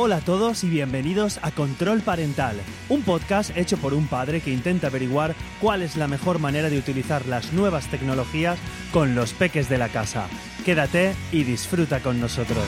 Hola a todos y bienvenidos a Control Parental, un podcast hecho por un padre que intenta averiguar cuál es la mejor manera de utilizar las nuevas tecnologías con los peques de la casa. Quédate y disfruta con nosotros.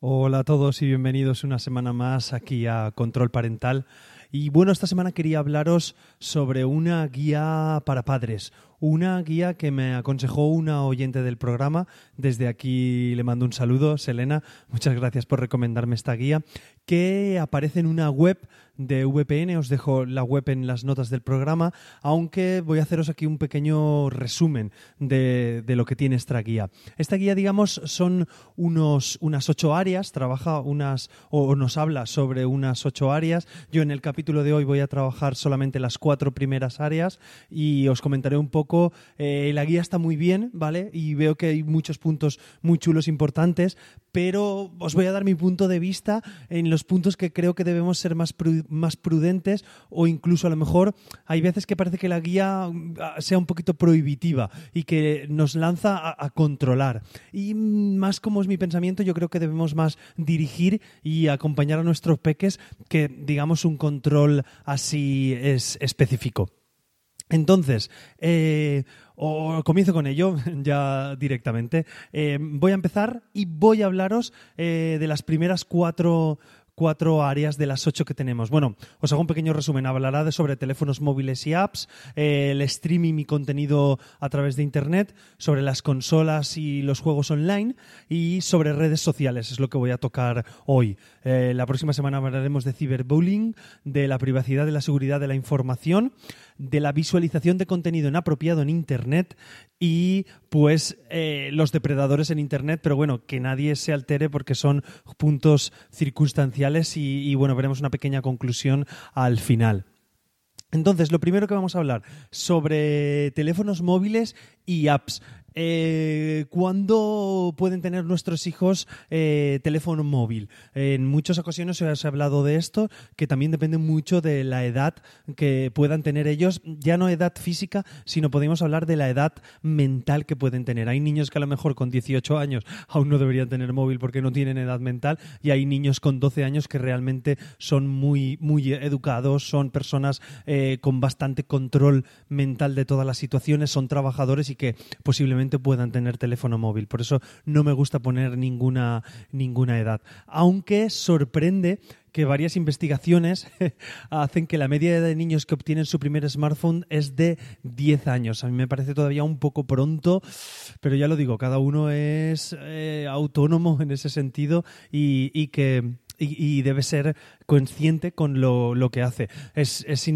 Hola a todos y bienvenidos una semana más aquí a Control Parental. Y bueno, esta semana quería hablaros sobre una guía para padres, una guía que me aconsejó una oyente del programa. Desde aquí le mando un saludo, Selena. Muchas gracias por recomendarme esta guía, que aparece en una web de VPN. Os dejo la web en las notas del programa, aunque voy a haceros aquí un pequeño resumen de, lo que tiene esta guía. Esta guía, digamos, son unos, unas ocho áreas, trabaja unas, o nos habla sobre unas ocho áreas. Yo en el capítulo de hoy voy a trabajar solamente las cuatro primeras áreas y os comentaré un poco eh, la guía está muy bien, ¿vale? Y veo que hay muchos puntos muy chulos, importantes, pero os voy a dar mi punto de vista en los puntos que creo que debemos ser más, más prudentes o incluso a lo mejor hay veces que parece que la guía ah, sea un poquito prohibitiva y que nos lanza a, a controlar. Y más como es mi pensamiento, yo creo que debemos más dirigir y acompañar a nuestros peques que digamos un control así es específico. Entonces, eh, comienzo con ello ya directamente. Eh, voy a empezar y voy a hablaros eh, de las primeras cuatro cuatro áreas de las ocho que tenemos. Bueno, os hago un pequeño resumen. Hablará de sobre teléfonos móviles y apps, el streaming y contenido a través de Internet, sobre las consolas y los juegos online y sobre redes sociales. Es lo que voy a tocar hoy. Eh, la próxima semana hablaremos de ciberbullying, de la privacidad, de la seguridad de la información, de la visualización de contenido inapropiado en Internet y pues eh, los depredadores en Internet, pero bueno, que nadie se altere porque son puntos circunstanciales y, bueno, veremos una pequeña conclusión al final. Entonces, lo primero que vamos a hablar sobre teléfonos móviles y apps. Eh, ¿Cuándo pueden tener nuestros hijos eh, teléfono móvil? En muchas ocasiones se ha hablado de esto, que también depende mucho de la edad que puedan tener ellos, ya no edad física, sino podemos hablar de la edad mental que pueden tener. Hay niños que a lo mejor con 18 años aún no deberían tener móvil porque no tienen edad mental y hay niños con 12 años que realmente son muy, muy educados, son personas eh, con bastante control mental de todas las situaciones, son trabajadores y que posiblemente puedan tener teléfono móvil. Por eso no me gusta poner ninguna, ninguna edad. Aunque sorprende que varias investigaciones hacen que la media de niños que obtienen su primer smartphone es de 10 años. A mí me parece todavía un poco pronto, pero ya lo digo, cada uno es eh, autónomo en ese sentido y que y, debe ser consciente con lo, que hace. Es, es,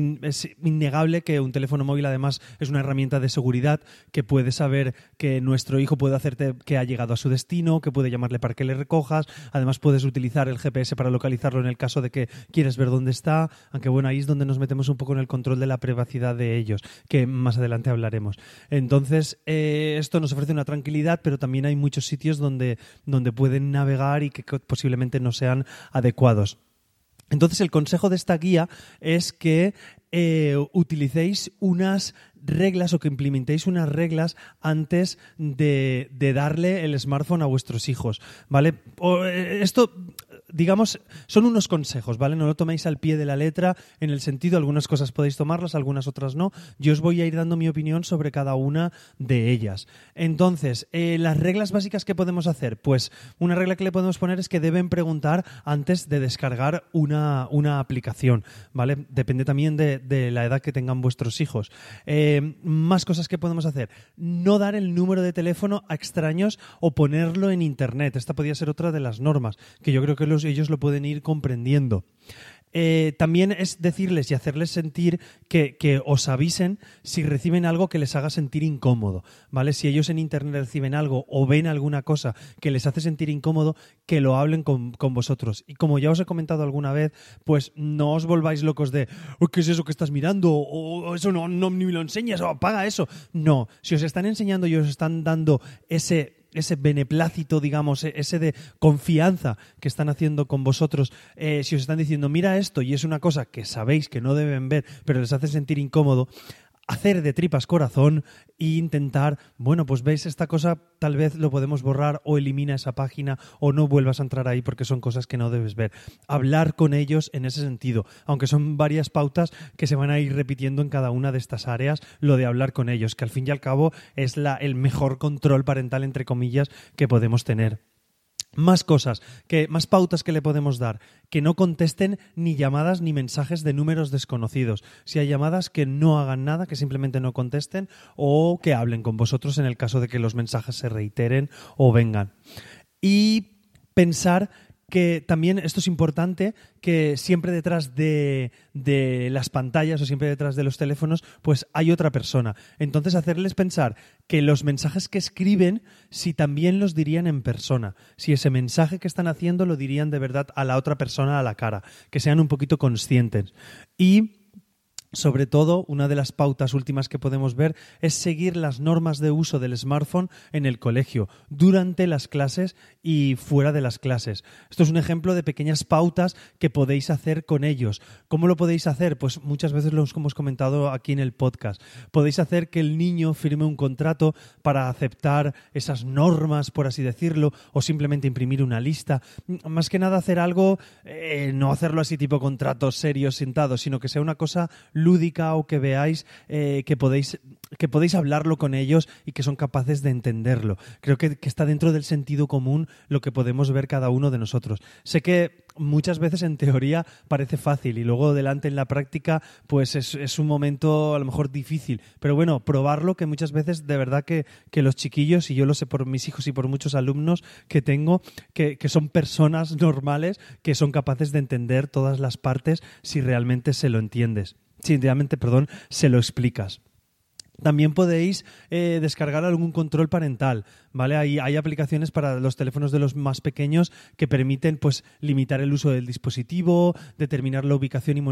innegable que un teléfono móvil además es una herramienta de seguridad que puede saber que nuestro hijo puede hacerte que ha llegado a su destino, que puede llamarle para que le recojas. Además puedes utilizar el GPS para localizarlo en el caso de que quieres ver dónde está. Aunque bueno, ahí es donde nos metemos un poco en el control de la privacidad de ellos, que más adelante hablaremos. Entonces, eh, esto nos ofrece una tranquilidad, pero también hay muchos sitios donde, donde pueden navegar y que posiblemente no sean adecuados. Entonces el consejo de esta guía es que eh, utilicéis unas reglas o que implementéis unas reglas antes de, de, darle el smartphone a vuestros hijos, ¿vale? Eh, esto digamos, son unos consejos, ¿vale? No lo toméis al pie de la letra en el sentido, algunas cosas podéis tomarlas, algunas otras no. Yo os voy a ir dando mi opinión sobre cada una de ellas. Entonces, eh, las reglas básicas que podemos hacer, pues una regla que le podemos poner es que deben preguntar antes de descargar una, una aplicación, ¿vale? Depende también de, la edad que tengan vuestros hijos. Eh, más cosas que podemos hacer. No dar el número de teléfono a extraños o ponerlo en Internet. Esta podría ser otra de las normas, que yo creo que los ellos lo pueden ir comprendiendo. Eh, también es decirles y hacerles sentir que, os avisen si reciben algo que les haga sentir incómodo, ¿vale? Si ellos en Internet reciben algo o ven alguna cosa que les hace sentir incómodo, que lo hablen con, vosotros. Y como ya os he comentado alguna vez, pues no os volváis locos de ¿qué es eso que estás mirando? o eso no, no ni me lo enseñas, o apaga eso. No, si os están enseñando y os están dando ese ese beneplácito, digamos, e-, ese de confianza que están haciendo con vosotros, eh, si os están diciendo, mira esto y es una cosa que sabéis que no deben ver, pero les hace sentir incómodo, hacer de tripas corazón e intentar, bueno, pues veis esta cosa, tal vez lo podemos borrar o elimina esa página o no vuelvas a entrar ahí porque son cosas que no debes ver. Hablar con ellos en ese sentido, aunque son varias pautas que se van a ir repitiendo en cada una de estas áreas, lo de hablar con ellos, que al fin y al cabo es la, el mejor control parental, entre comillas, que podemos tener. Más cosas, que, más pautas que le podemos dar. Que no contesten ni llamadas ni mensajes de números desconocidos. Si hay llamadas, que no hagan nada, que simplemente no contesten o que hablen con vosotros en el caso de que los mensajes se reiteren o vengan. Y pensar que también esto es importante, que siempre detrás de, de, las pantallas o siempre detrás de los teléfonos, pues hay otra persona. Entonces hacerles pensar que los mensajes que escriben, si también los dirían en persona, si ese mensaje que están haciendo lo dirían de verdad a la otra persona a la cara, que sean un poquito conscientes. Y sobre todo, una de las pautas últimas que podemos ver es seguir las normas de uso del smartphone en el colegio, durante las clases y fuera de las clases. Esto es un ejemplo de pequeñas pautas que podéis hacer con ellos. ¿Cómo lo podéis hacer? Pues muchas veces lo hemos comentado aquí en el podcast. Podéis hacer que el niño firme un contrato para aceptar esas normas, por así decirlo, o simplemente imprimir una lista. Más que nada hacer algo, eh, no hacerlo así tipo contratos serios, sentados, sino que sea una cosa lúdica o que veáis eh, que, podéis, que podéis hablarlo con ellos y que son capaces de entenderlo. Creo que, está dentro del sentido común lo que podemos ver cada uno de nosotros. Sé que muchas veces en teoría parece fácil y luego delante en la práctica pues es, un momento a lo mejor difícil. Pero bueno, probarlo que muchas veces de verdad que, los chiquillos, y yo lo sé por mis hijos y por muchos alumnos que tengo, que, que son personas normales que son capaces de entender todas las partes si realmente se lo entiendes sinceramente, perdón, se lo explicas. También podéis eh, descargar algún control parental, ¿vale? Hay, hay, aplicaciones para los teléfonos de los más pequeños que permiten pues, limitar el uso del dispositivo, determinar la ubicación y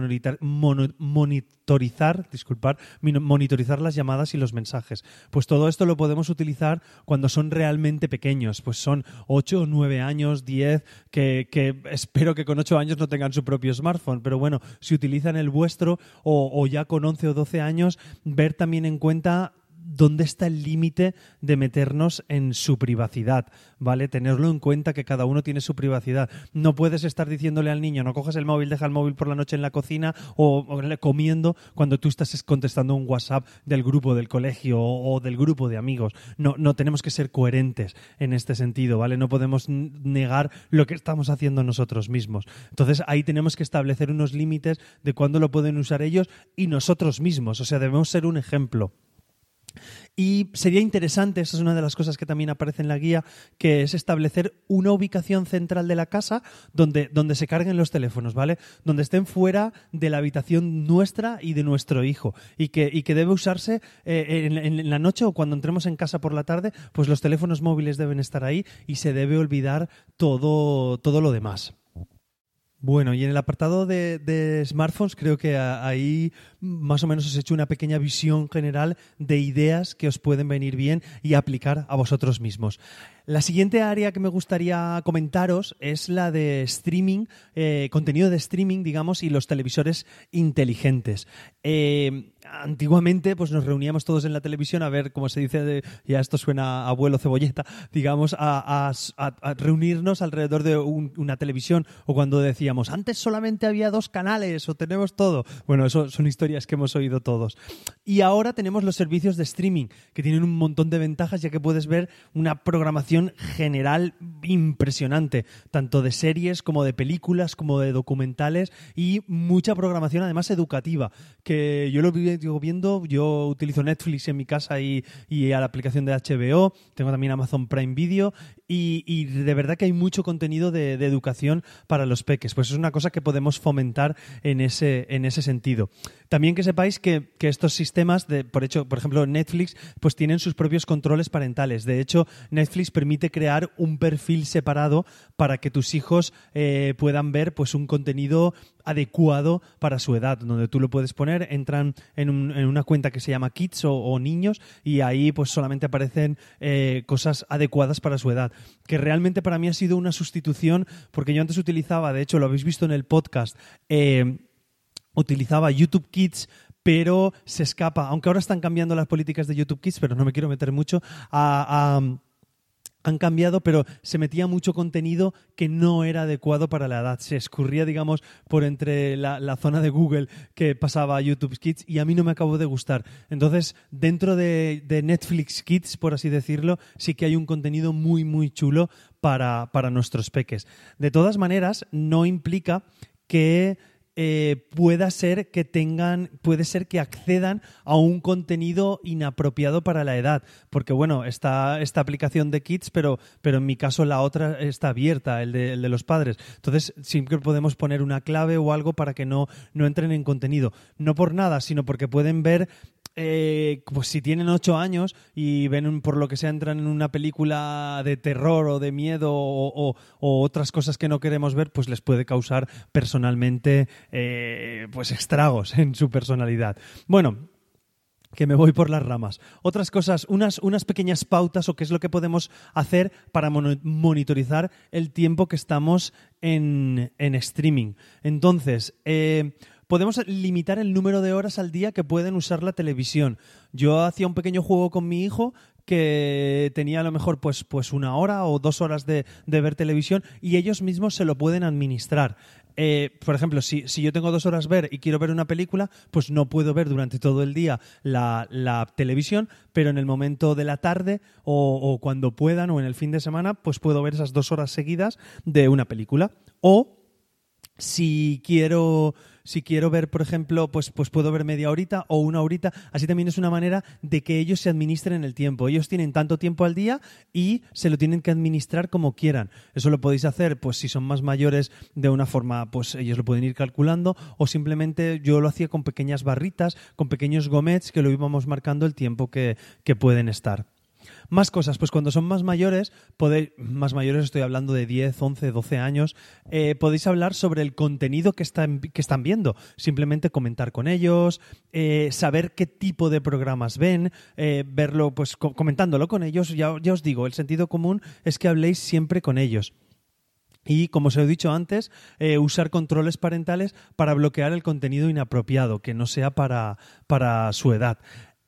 monitorizar, disculpar, monitorizar las llamadas y los mensajes. Pues todo esto lo podemos utilizar cuando son realmente pequeños, pues son 8 o 9 años, 10, que, espero que con 8 años no tengan su propio smartphone, pero bueno, si utilizan el vuestro o, o ya con 11 o 12 años, ver también en cuenta dónde está el límite de meternos en su privacidad, ¿vale? Tenerlo en cuenta que cada uno tiene su privacidad. No puedes estar diciéndole al niño, no cojas el móvil, deja el móvil por la noche en la cocina o, comiendo cuando tú estás contestando un WhatsApp del grupo del colegio o, del grupo de amigos. No, no tenemos que ser coherentes en este sentido, ¿vale? No podemos negar lo que estamos haciendo nosotros mismos. Entonces ahí tenemos que establecer unos límites de cuándo lo pueden usar ellos y nosotros mismos. O sea, debemos ser un ejemplo. Y sería interesante, esa es una de las cosas que también aparece en la guía, que es establecer una ubicación central de la casa donde, donde se carguen los teléfonos, ¿vale? Donde estén fuera de la habitación nuestra y de nuestro hijo. Y que, y que debe usarse eh, en, en, la noche o cuando entremos en casa por la tarde, pues los teléfonos móviles deben estar ahí y se debe olvidar todo, todo lo demás. Bueno, y en el apartado de, smartphones creo que ahí más o menos os he hecho una pequeña visión general de ideas que os pueden venir bien y aplicar a vosotros mismos. La siguiente área que me gustaría comentaros es la de streaming, eh, contenido de streaming, digamos, y los televisores inteligentes. Eh, antiguamente, pues nos reuníamos todos en la televisión a ver, como se dice, ya esto suena a abuelo cebolleta, digamos, a, reunirnos alrededor de una televisión o cuando decíamos, antes solamente había dos canales o tenemos todo. Bueno, eso son historias que hemos oído todos. Y ahora tenemos los servicios de streaming, que tienen un montón de ventajas, ya que puedes ver una programación general impresionante, tanto de series como de películas, como de documentales y mucha programación además educativa, que yo lo vivo viendo, yo utilizo Netflix en mi casa y, a la aplicación de HBO, tengo también Amazon Prime Video y, de verdad que hay mucho contenido de, educación para los peques, pues es una cosa que podemos fomentar en ese, en ese sentido. También que sepáis que, estos sistemas, de, por, hecho, por ejemplo Netflix, pues tienen sus propios controles parentales. De hecho, Netflix permite crear un perfil separado para que tus hijos eh, puedan ver pues un contenido adecuado para su edad, donde tú lo puedes poner, entran en, una cuenta que se llama Kids o, Niños y ahí pues solamente aparecen eh, cosas adecuadas para su edad, que realmente para mí ha sido una sustitución porque yo antes utilizaba, de hecho lo habéis visto en el podcast, eh, utilizaba YouTube Kids pero se escapa, aunque ahora están cambiando las políticas de YouTube Kids, pero no me quiero meter mucho, han cambiado, pero se metía mucho contenido que no era adecuado para la edad. Se escurría, digamos, por entre la, zona de Google que pasaba a YouTube Kids y a mí no me acabó de gustar. Entonces, dentro de, Netflix Kids, por así decirlo, sí que hay un contenido muy, muy chulo para, para nuestros peques. De todas maneras, no implica que eh, pueda ser que tengan, puede ser que accedan a un contenido inapropiado para la edad. Porque bueno, está esta aplicación de Kids, pero, pero en mi caso la otra está abierta, el de, el de los padres. Entonces, siempre podemos poner una clave o algo para que no, no entren en contenido. No por nada, sino porque pueden ver pues si tienen ocho años y ven por lo que sea entran en una película de terror o de miedo o, otras cosas que no queremos ver, pues les puede causar personalmente eh, pues estragos en su personalidad. Bueno, que me voy por las ramas. Otras cosas, unas, unas pequeñas pautas o qué es lo que podemos hacer para monitorizar el tiempo que estamos en, en streaming. Entonces, eh, podemos limitar el número de horas al día que pueden usar la televisión. Yo hacía un pequeño juego con mi hijo que tenía a lo mejor pues, pues una hora o dos horas de, ver televisión y ellos mismos se lo pueden administrar. Eh, por ejemplo, si, yo tengo dos horas ver y quiero ver una película, pues no puedo ver durante todo el día la, televisión, pero en el momento de la tarde o, o, cuando puedan o en el fin de semana, pues puedo ver esas dos horas seguidas de una película. O si quiero si quiero ver, por ejemplo, pues, pues puedo ver media horita o una horita. Así también es una manera de que ellos se administren el tiempo. Ellos tienen tanto tiempo al día y se lo tienen que administrar como quieran. Eso lo podéis hacer, pues si son más mayores, de una forma, pues ellos lo pueden ir calculando, o simplemente yo lo hacía con pequeñas barritas, con pequeños gomets que lo íbamos marcando el tiempo que, que pueden estar. Más cosas, pues cuando son más mayores, podéis, más mayores estoy hablando de 10, 11, 12 años, eh, podéis hablar sobre el contenido que están, que están viendo. Simplemente comentar con ellos, eh, saber qué tipo de programas ven, eh, verlo, pues comentándolo con ellos. Ya, ya os digo, el sentido común es que habléis siempre con ellos. Y, como os he dicho antes, usar controles parentales para bloquear el contenido inapropiado, que no sea para, para su edad.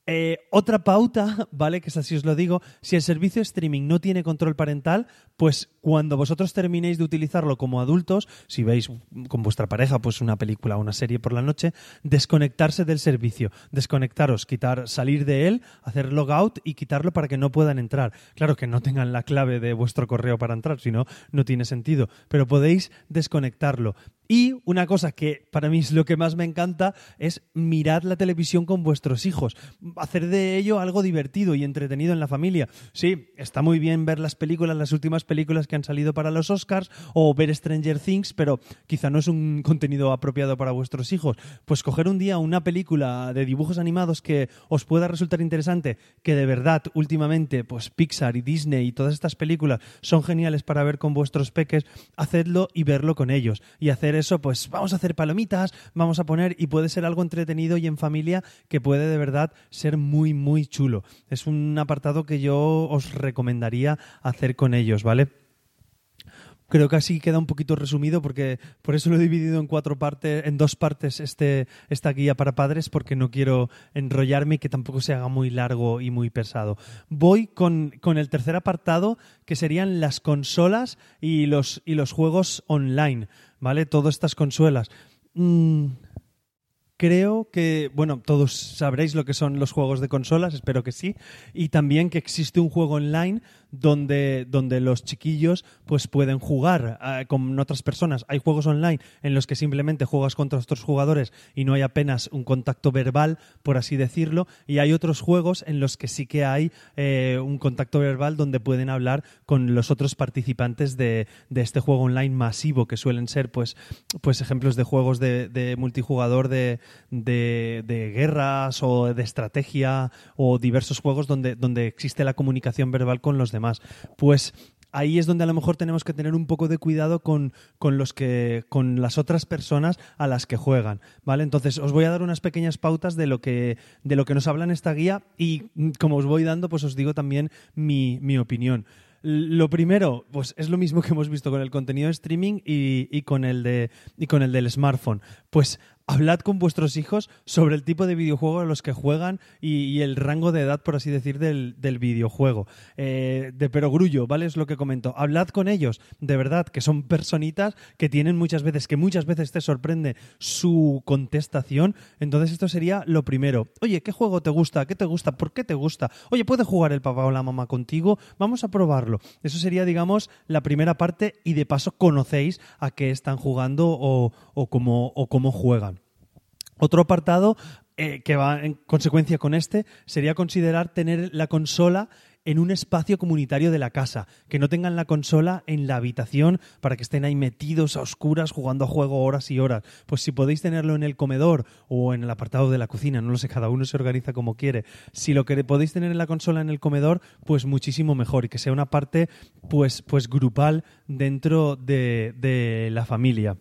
Eh, otra pauta, ¿vale? Que es así os lo digo, si el servicio streaming no tiene control parental, pues cuando vosotros terminéis de utilizarlo como adultos, si veis con vuestra pareja pues una película o una serie por la noche, desconectarse del servicio, desconectaros, quitar, salir de él, hacer logout y quitarlo para que no puedan entrar. Claro que no tengan la clave de vuestro correo para entrar, si no, no tiene sentido, pero podéis desconectarlo. Y una cosa que para mí es lo que más me encanta es mirar la televisión con vuestros hijos, hacer de ello algo divertido y entretenido en la familia. Sí, está muy bien ver las películas, las últimas películas que han salido para los Oscars o ver Stranger Things, pero quizá no es un contenido apropiado para vuestros hijos. Pues coger un día una película de dibujos animados que os pueda resultar interesante, que de verdad últimamente pues Pixar y Disney y todas estas películas son geniales para ver con vuestros peques, hacedlo y verlo con ellos y hacer eso, pues vamos a hacer palomitas, vamos a poner y puede ser algo entretenido y en familia que puede de verdad ser muy, muy chulo. Es un apartado que yo os recomendaría hacer con ellos, ¿vale? Creo que así queda un poquito resumido porque por eso lo he dividido en cuatro partes, en dos partes este, esta guía para padres porque no quiero enrollarme y que tampoco se haga muy largo y muy pesado. Voy con, con el tercer apartado que serían las consolas y los, y los juegos online. ¿vale? Todas estas consolas. Mm, creo que, bueno, todos sabréis lo que son los juegos de consolas, espero que sí, y también que existe un juego online donde, donde los chiquillos pues pueden jugar eh, con otras personas. Hay juegos online en los que simplemente juegas contra otros jugadores y no hay apenas un contacto verbal, por así decirlo, y hay otros juegos en los que sí que hay eh, un contacto verbal donde pueden hablar con los otros participantes de, de, este juego online masivo, que suelen ser pues, pues ejemplos de juegos de, de multijugador de, de, de, guerras o de estrategia o diversos juegos donde, donde existe la comunicación verbal con los demás. Pues ahí es donde a lo mejor tenemos que tener un poco de cuidado con, con, los que, con las otras personas a las que juegan. ¿Vale? Entonces, os voy a dar unas pequeñas pautas de lo que, de lo que nos habla en esta guía y como os voy dando, pues os digo también mi, mi opinión. Lo primero, pues es lo mismo que hemos visto con el contenido de streaming y, y, con el de, y con el del smartphone. Pues hablad con vuestros hijos sobre el tipo de videojuego a los que juegan y, el rango de edad, por así decir, del, videojuego. Eh, de perogrullo, ¿vale? Es lo que comento. Hablad con ellos, de verdad, que son personitas que tienen muchas veces, que muchas veces te sorprende su contestación. Entonces esto sería lo primero. Oye, ¿qué juego te gusta? ¿Qué te gusta? ¿Por qué te gusta? Oye, ¿puede jugar el papá o la mamá contigo? Vamos a probarlo. Eso sería, digamos, la primera parte y de paso conocéis a qué están jugando o, o cómo juegan. Otro apartado eh, que va en consecuencia con este sería considerar tener la consola en un espacio comunitario de la casa, que no tengan la consola en la habitación para que estén ahí metidos a oscuras jugando a juego horas y horas. Pues si podéis tenerlo en el comedor o en el apartado de la cocina, no lo sé, cada uno se organiza como quiere. Si lo que podéis tener en la consola en el comedor, pues muchísimo mejor y que sea una parte pues, pues grupal dentro de, de la familia.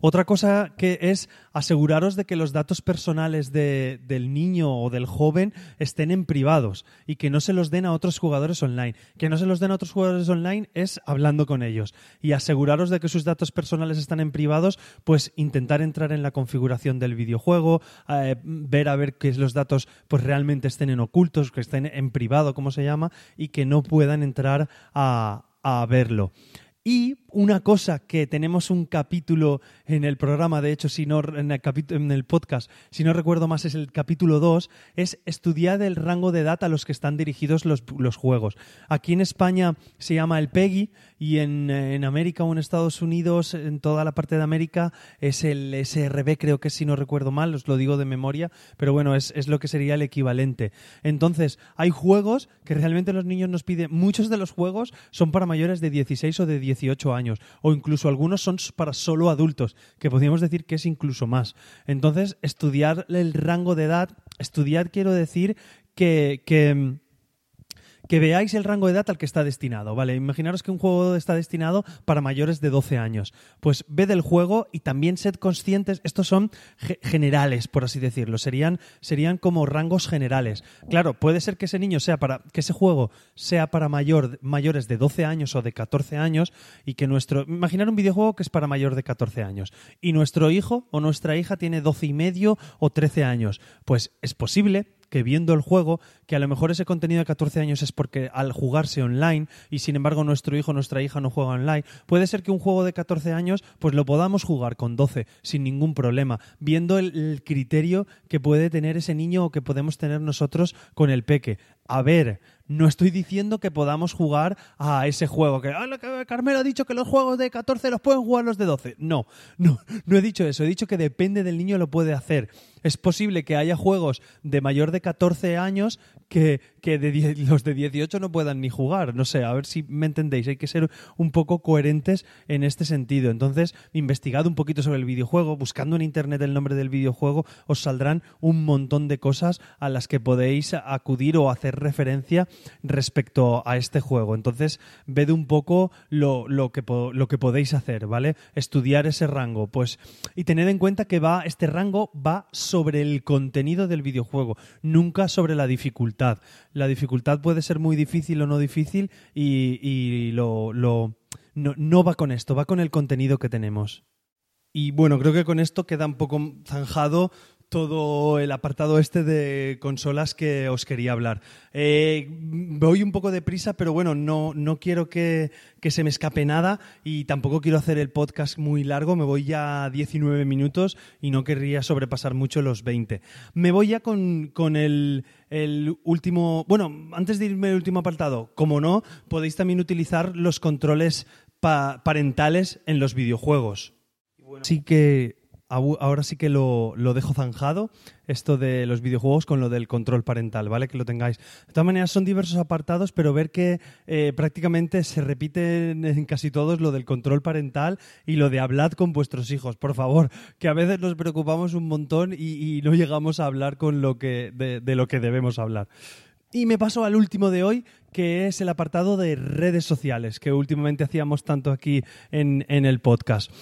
Otra cosa que es aseguraros de que los datos personales del niño o del joven estén en privados y que no se los den a otros jugadores online. Que no se los den a otros jugadores online es hablando con ellos. Y aseguraros de que sus datos personales están en privados, pues intentar entrar en la configuración del videojuego, eh, ver a ver que los datos pues realmente estén en ocultos, que estén en privado, como se llama, y que no puedan entrar a, a verlo. Y una cosa que tenemos un capítulo en el programa, de hecho, si no, en, el en el podcast, si no recuerdo más, es el capítulo 2, es estudiar el rango de edad a los que están dirigidos los, juegos. Aquí en España se llama el PEGI y en, en, América o en Estados Unidos, en toda la parte de América, es el SRB, creo que si no recuerdo mal, os lo digo de memoria, pero bueno, es, es lo que sería el equivalente. Entonces, hay juegos que realmente los niños nos piden, muchos de los juegos son para mayores de 16 o de 18 años, o incluso algunos son para solo adultos, que podríamos decir que es incluso más. Entonces, estudiar el rango de edad, estudiar quiero decir que, que que veáis el rango de edad al que está destinado, ¿vale? Imaginaros que un juego está destinado para mayores de 12 años. Pues ved el juego y también sed conscientes, estos son generales, por así decirlo, serían, serían como rangos generales. Claro, puede ser que ese niño sea para, que ese juego sea para mayor, mayores de 12 años o de 14 años y que nuestro, imaginar un videojuego que es para mayor de 14 años y nuestro hijo o nuestra hija tiene 12 y medio o 13 años. Pues es posible que viendo el juego, que a lo mejor ese contenido de 14 años es porque al jugarse online y sin embargo nuestro hijo nuestra hija no juega online, puede ser que un juego de 14 años pues lo podamos jugar con 12 sin ningún problema, viendo el, criterio que puede tener ese niño o que podemos tener nosotros con el peque. A ver, no estoy diciendo que podamos jugar a ese juego. Que, ah, Carmelo ha dicho que los juegos de 14 los pueden jugar los de 12. No, no, no he dicho eso. He dicho que depende del niño lo puede hacer. Es posible que haya juegos de mayor de 14 años que, de los de 18 no puedan ni jugar. No sé, a ver si me entendéis. Hay que ser un poco coherentes en este sentido. Entonces, investigad un poquito sobre el videojuego. Buscando en internet el nombre del videojuego, os saldrán un montón de cosas a las que podéis acudir o hacer referencia respecto a este juego. Entonces, ved un poco lo, que, lo que podéis hacer, ¿vale? Estudiar ese rango. Pues, y tened en cuenta que va, este rango va el contenido del videojuego, nunca sobre la dificultad. La dificultad puede ser muy difícil o no difícil y, lo, no, no va con esto, va con el contenido que tenemos. Y bueno, creo que con esto queda un poco zanjado todo el apartado este de consolas que os quería hablar. Eh, voy un poco deprisa, pero bueno, no, no quiero que, se me escape nada y tampoco quiero hacer el podcast muy largo. Me voy ya a 19 minutos y no querría sobrepasar mucho los 20. Me voy ya con, el, último. Bueno, antes de irme al último apartado, como no, podéis también utilizar los controles parentales en los videojuegos. Así que ahora sí que lo, dejo zanjado, esto de los videojuegos con lo del control parental, ¿vale? Que lo tengáis. De todas maneras, son diversos apartados, pero ver que eh, prácticamente se repite en casi todos lo del control parental y lo de hablar con vuestros hijos, por favor, que a veces nos preocupamos un montón y, no llegamos a hablar con lo que, de, lo que debemos hablar. Y me paso al último de hoy, que es el apartado de redes sociales, que últimamente hacíamos tanto aquí en, en el podcast.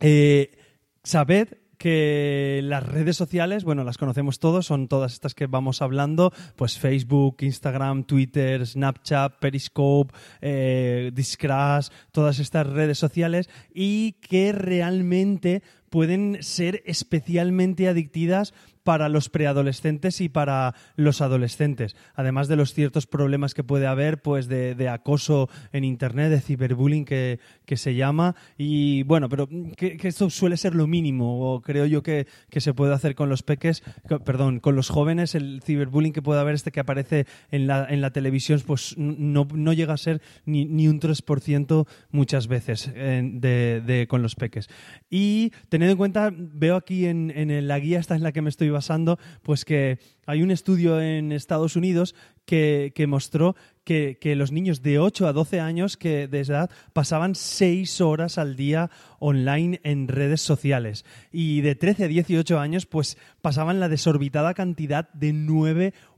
Eh, Sabed que las redes sociales, bueno, las conocemos todos, son todas estas que vamos hablando, pues Facebook, Instagram, Twitter, Snapchat, Periscope, eh, Discrash, todas estas redes sociales y que realmente pueden ser especialmente adictivas para los preadolescentes y para los adolescentes, además de los ciertos problemas que puede haber pues de, acoso en internet, de ciberbullying que, se llama y bueno, pero que, esto suele ser lo mínimo o creo yo que, se puede hacer con los peques, perdón, con los jóvenes, el ciberbullying que puede haber este que aparece en la, en la televisión pues no, no llega a ser ni, ni un 3% muchas veces de, de, con los peques. Y teniendo en cuenta, veo aquí en, en la guía esta en la que me estoy basando, pues que hay un estudio en Estados Unidos que, mostró que, los niños de 8 a 12 años que de edad pasaban 6 horas al día online en redes sociales. Y de 13 a 18 años pues pasaban la desorbitada cantidad de 9 horas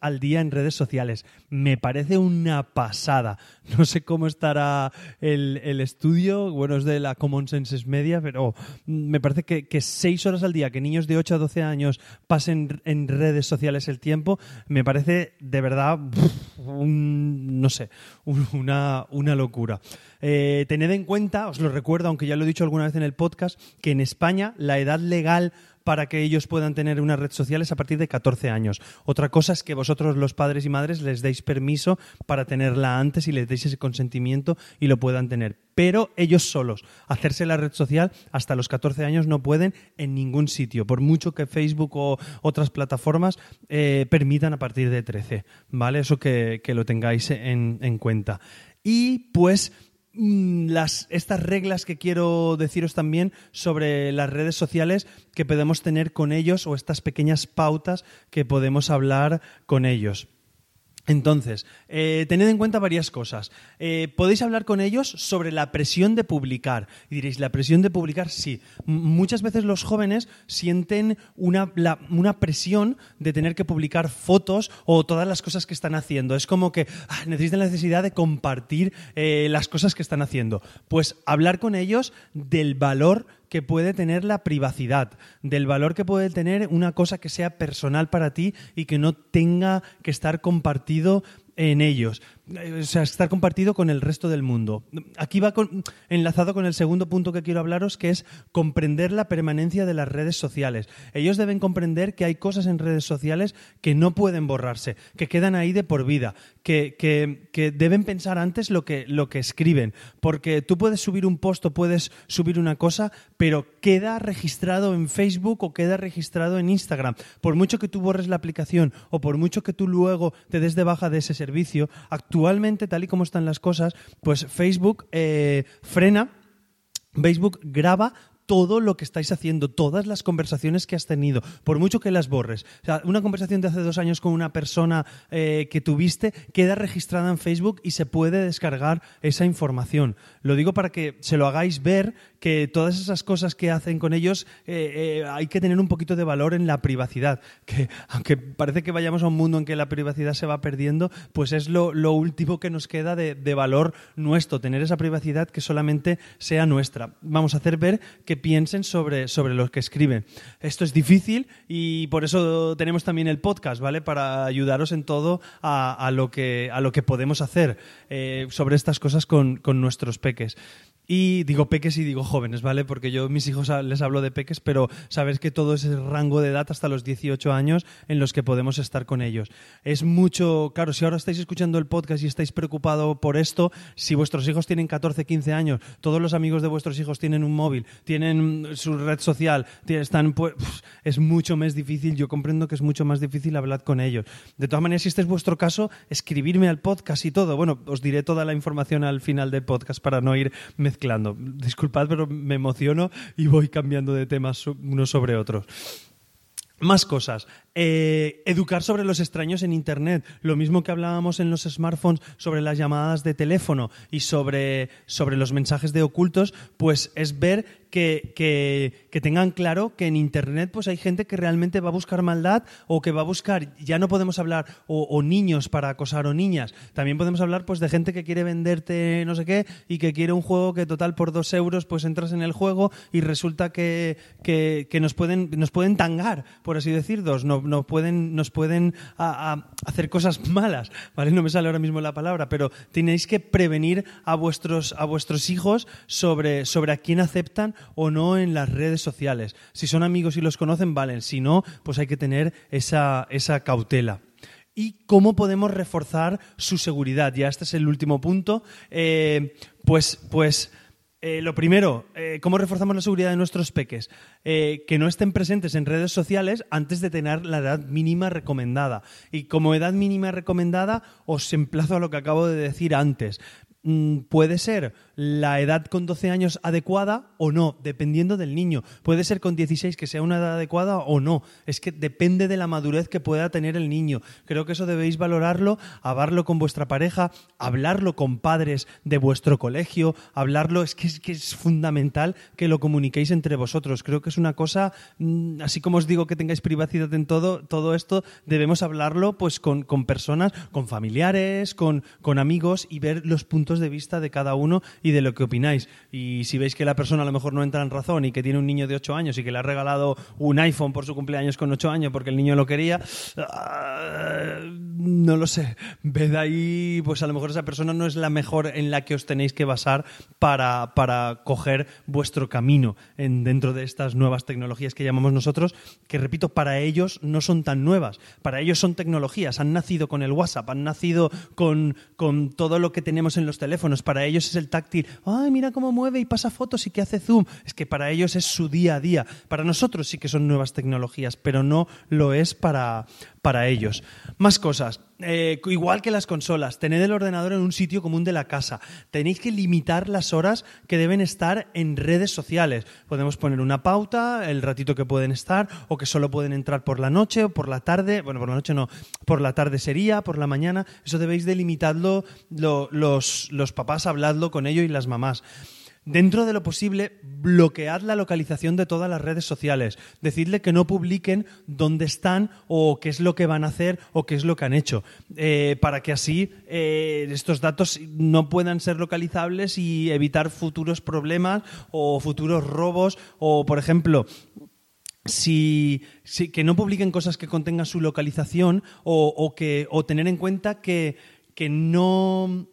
al día en redes sociales. Me parece una pasada. No sé cómo estará el, estudio, bueno, es de la Common Senses Media, pero me parece que, que, seis horas al día, que niños de 8 a 12 años pasen en redes sociales el tiempo, me parece de verdad, no sé, una, una locura. Eh, tened en cuenta, os lo recuerdo, aunque ya lo he dicho alguna vez en el podcast, que en España la edad legal para que ellos puedan tener una red social es a partir de 14 años. Otra cosa es que vosotros, los padres y madres, les deis permiso para tenerla antes y les deis ese consentimiento y lo puedan tener. Pero ellos solos, hacerse la red social hasta los 14 años no pueden en ningún sitio, por mucho que Facebook o otras plataformas eh, permitan a partir de 13. ¿Vale? Eso que, lo tengáis en, en cuenta. Y pues las, estas reglas que quiero deciros también sobre las redes sociales que podemos tener con ellos o estas pequeñas pautas que podemos hablar con ellos. Entonces, eh, tened en cuenta varias cosas. Eh, podéis hablar con ellos sobre la presión de publicar. Y diréis, ¿la presión de publicar? Sí. muchas veces los jóvenes sienten una, presión de tener que publicar fotos o todas las cosas que están haciendo. Es como que ah, necesitan la necesidad de compartir eh, las cosas que están haciendo. Pues hablar con ellos del valor que puede tener la privacidad, del valor que puede tener una cosa que sea personal para ti y que no tenga que estar compartido en ellos. Eh, o sea, estar compartido con el resto del mundo. Aquí va enlazado con el segundo punto que quiero hablaros, que es comprender la permanencia de las redes sociales. Ellos deben comprender que hay cosas en redes sociales que no pueden borrarse, que quedan ahí de por vida, que, que, deben pensar antes lo que, lo que escriben, porque tú puedes subir un post o puedes subir una cosa, pero queda registrado en Facebook o queda registrado en Instagram. Por mucho que tú borres la aplicación o por mucho que tú luego te des de baja de ese servicio, actualmente, tal y como están las cosas, pues Facebook eh, frena Facebook graba todo lo que estáis haciendo, todas las conversaciones que has tenido, por mucho que las borres. O sea, una conversación de hace dos años con una persona eh, que tuviste queda registrada en Facebook y se puede descargar esa información. Lo digo para que se lo hagáis ver que todas esas cosas que hacen con ellos eh, eh, hay que tener un poquito de valor en la privacidad. Que aunque parece que vayamos a un mundo en que la privacidad se va perdiendo, pues es lo, último que nos queda de, de valor nuestro, tener esa privacidad que solamente sea nuestra. Vamos a hacer ver que piensen sobre, sobre lo que escriben. Esto es difícil y por eso tenemos también el podcast, ¿vale? Para ayudaros en todo a, lo, que, a lo que podemos hacer eh, sobre estas cosas con, con nuestros peques. Y digo peques y digo jóvenes, ¿vale? Porque yo mis hijos les hablo de peques, pero sabes que todo ese rango de edad hasta los 18 años en los que podemos estar con ellos. Es mucho, claro, si ahora estáis escuchando el podcast y estáis preocupados por esto, si vuestros hijos tienen 14, 15 años, todos los amigos de vuestros hijos tienen un móvil, tienen su red social, están, pues, es mucho más difícil, yo comprendo que es mucho más difícil hablar con ellos. De todas maneras, si este es vuestro caso, escribirme al podcast y todo. Bueno, os diré toda la información al final del podcast para no ir Disculpad, pero me emociono y voy cambiando de temas unos sobre otros. Más cosas. Eh, educar sobre los extraños en Internet. Lo mismo que hablábamos en los smartphones sobre las llamadas de teléfono y sobre, sobre los mensajes de ocultos, pues es ver que, que, tengan claro que en Internet pues hay gente que realmente va a buscar maldad o que va a buscar, ya no podemos hablar, o, niños para acosar o niñas, también podemos hablar pues de gente que quiere venderte no sé qué y que quiere un juego que total por dos euros pues entras en el juego y resulta que, que, nos, pueden, nos pueden tangar, por así decirlo, no, nos pueden, nos pueden hacer cosas malas, ¿vale? No me sale ahora mismo la palabra, pero tenéis que prevenir a vuestros, a vuestros hijos sobre, sobre a quién aceptan o no en las redes sociales. Si son amigos y los conocen, valen. Si no, pues hay que tener esa, esa cautela y cómo podemos reforzar su seguridad. Ya este es el último punto. Eh, pues, pues eh, lo primero, eh, ¿cómo reforzamos la seguridad de nuestros peques? que no estén presentes en redes sociales antes de tener la edad mínima recomendada. Y como edad mínima recomendada, os emplazo a lo que acabo de decir antes. Mm, puede ser la edad con 12 años adecuada o no, dependiendo del niño. Puede ser con 16 que sea una edad adecuada o no. Es que depende de la madurez que pueda tener el niño. Creo que eso debéis valorarlo, hablarlo con vuestra pareja, hablarlo con padres de vuestro colegio, hablarlo, es que es, que es fundamental que lo comuniquéis entre vosotros. Creo que es una cosa, mm, así como os digo que tengáis privacidad en todo, todo esto, debemos hablarlo pues con, con personas, con familiares, con, con amigos y ver los puntos de vista de cada uno y de lo que opináis. Y si veis que la persona a lo mejor no entra en razón y que tiene un niño de 8 años y que le ha regalado un iPhone por su cumpleaños con 8 años porque el niño lo quería, ah, no lo sé. Ved ahí, pues a lo mejor esa persona no es la mejor en la que os tenéis que basar para, para coger vuestro camino en, dentro de estas nuevas tecnologías que llamamos nosotros, que repito, para ellos no son tan nuevas. Para ellos son tecnologías. Han nacido con el WhatsApp, han nacido con, con todo lo que tenemos en los teléfonos. Para ellos es el táctil ay, mira cómo mueve y pasa fotos y que hace zoom. Es que para ellos es su día a día. Para nosotros sí que son nuevas tecnologías, pero no lo es para, para ellos. Más cosas. Eh, igual que las consolas, tened el ordenador en un sitio común de la casa. Tenéis que limitar las horas que deben estar en redes sociales. Podemos poner una pauta, el ratito que pueden estar, o que solo pueden entrar por la noche o por la tarde. Bueno, por la noche no, por la tarde sería, por la mañana. Eso debéis delimitarlo los, los papás, habladlo con ellos y las mamás dentro de lo posible, bloquead la localización de todas las redes sociales. Decidle que no publiquen dónde están o qué es lo que van a hacer o qué es lo que han hecho, eh, para que así eh, estos datos no puedan ser localizables y evitar futuros problemas o futuros robos o, por ejemplo, si, que no publiquen cosas que contengan su localización o, que, o tener en cuenta que, que no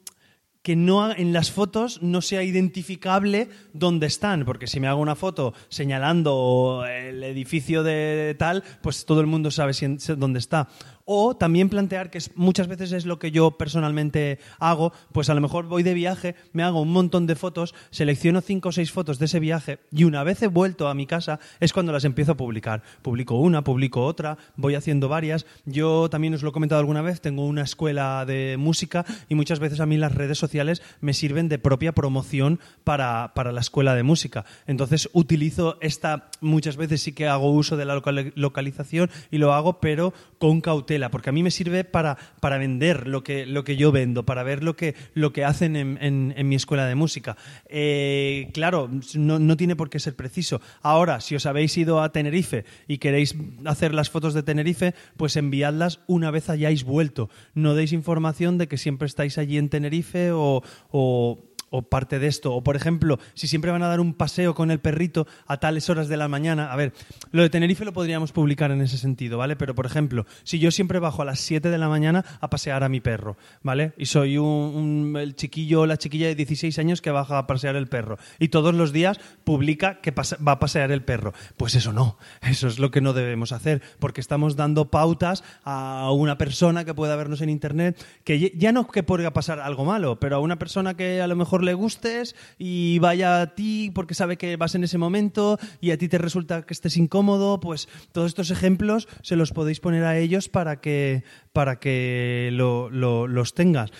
que no en las fotos no sea identificable dónde están, porque si me hago una foto señalando el edificio de tal, pues todo el mundo sabe dónde está. O también plantear, que muchas veces es lo que yo personalmente hago, pues a lo mejor voy de viaje, me hago un montón de fotos, selecciono cinco o seis fotos de ese viaje y una vez he vuelto a mi casa es cuando las empiezo a publicar. Publico una, publico otra, voy haciendo varias. Yo también os lo he comentado alguna vez, tengo una escuela de música y muchas veces a mí las redes sociales me sirven de propia promoción para, para la escuela de música. Entonces utilizo esta, muchas veces sí que hago uso de la localización y lo hago, pero con cautela porque a mí me sirve para, para vender lo que, lo que yo vendo, para ver lo que, lo que hacen en, en, mi escuela de música. Eh, claro, no, no, tiene por qué ser preciso. Ahora, si os habéis ido a Tenerife y queréis hacer las fotos de Tenerife, pues enviadlas una vez hayáis vuelto. No deis información de que siempre estáis allí en Tenerife o, o o parte de esto. O, por ejemplo, si siempre van a dar un paseo con el perrito a tales horas de la mañana. A ver, lo de Tenerife lo podríamos publicar en ese sentido, ¿vale? Pero, por ejemplo, si yo siempre bajo a las 7 de la mañana a pasear a mi perro, ¿vale? Y soy un, el chiquillo o la chiquilla de 16 años que baja a pasear el perro. Y todos los días publica que va a pasear el perro. Pues eso no. Eso es lo que no debemos hacer. Porque estamos dando pautas a una persona que pueda vernos en Internet, que ya no que podría pasar algo malo, pero a una persona que a lo mejor le gustes y vaya a ti porque sabe que vas en ese momento y a ti te resulta que estés incómodo, pues todos estos ejemplos se los podéis poner a ellos para que, para que los tengas.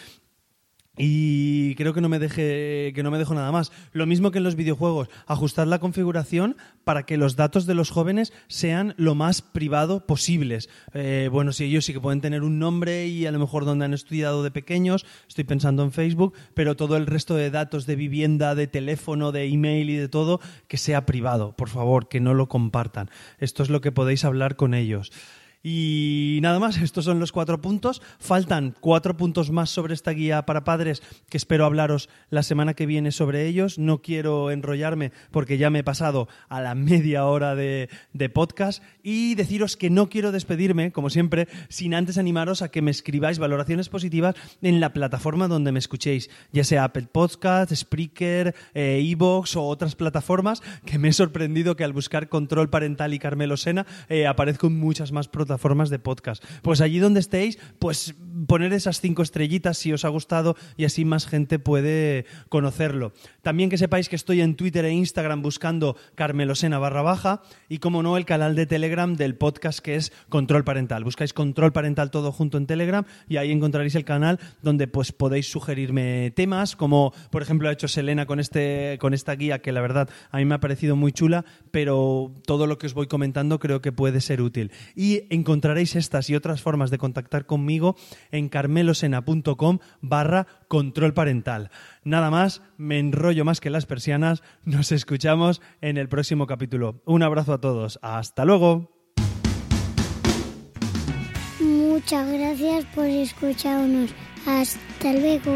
Y creo que no me deje, que no me dejo nada más. Lo mismo que en los videojuegos, ajustar la configuración para que los datos de los jóvenes sean lo más privado posibles. Eh, bueno, si ellos sí que pueden tener un nombre y a lo mejor donde han estudiado de pequeños, estoy pensando en Facebook, pero todo el resto de datos de vivienda, de teléfono, de email y de todo, que sea privado, por favor, que no lo compartan. Esto es lo que podéis hablar con ellos. Y nada más, estos son los cuatro puntos. Faltan cuatro puntos más sobre esta guía para padres que espero hablaros la semana que viene sobre ellos. No quiero enrollarme porque ya me he pasado a la media hora de, de podcast y deciros que no quiero despedirme, como siempre, sin antes animaros a que me escribáis valoraciones positivas en la plataforma donde me escuchéis, ya sea Apple Podcast, Spreaker, Evox o otras plataformas, que me he sorprendido que al buscar Control Parental y Carmelo Sena eh, aparezco en muchas más plataformas plataformas de podcast. Pues allí donde estéis, pues poner esas cinco estrellitas si os ha gustado y así más gente puede conocerlo. También que sepáis que estoy en Twitter e Instagram buscando Carmelosena barra baja y como no el canal de Telegram del podcast que es Control Parental. Buscáis Control Parental todo junto en Telegram y ahí encontraréis el canal donde pues podéis sugerirme temas como por ejemplo ha hecho Selena con este con esta guía que la verdad a mí me ha parecido muy chula, pero todo lo que os voy comentando creo que puede ser útil. Y encontraréis estas y otras formas de contactar conmigo en carmelosena.com barra control parental. Nada más, me enrollo más que las persianas, nos escuchamos en el próximo capítulo. Un abrazo a todos, hasta luego. Muchas gracias por escucharnos. Hasta luego.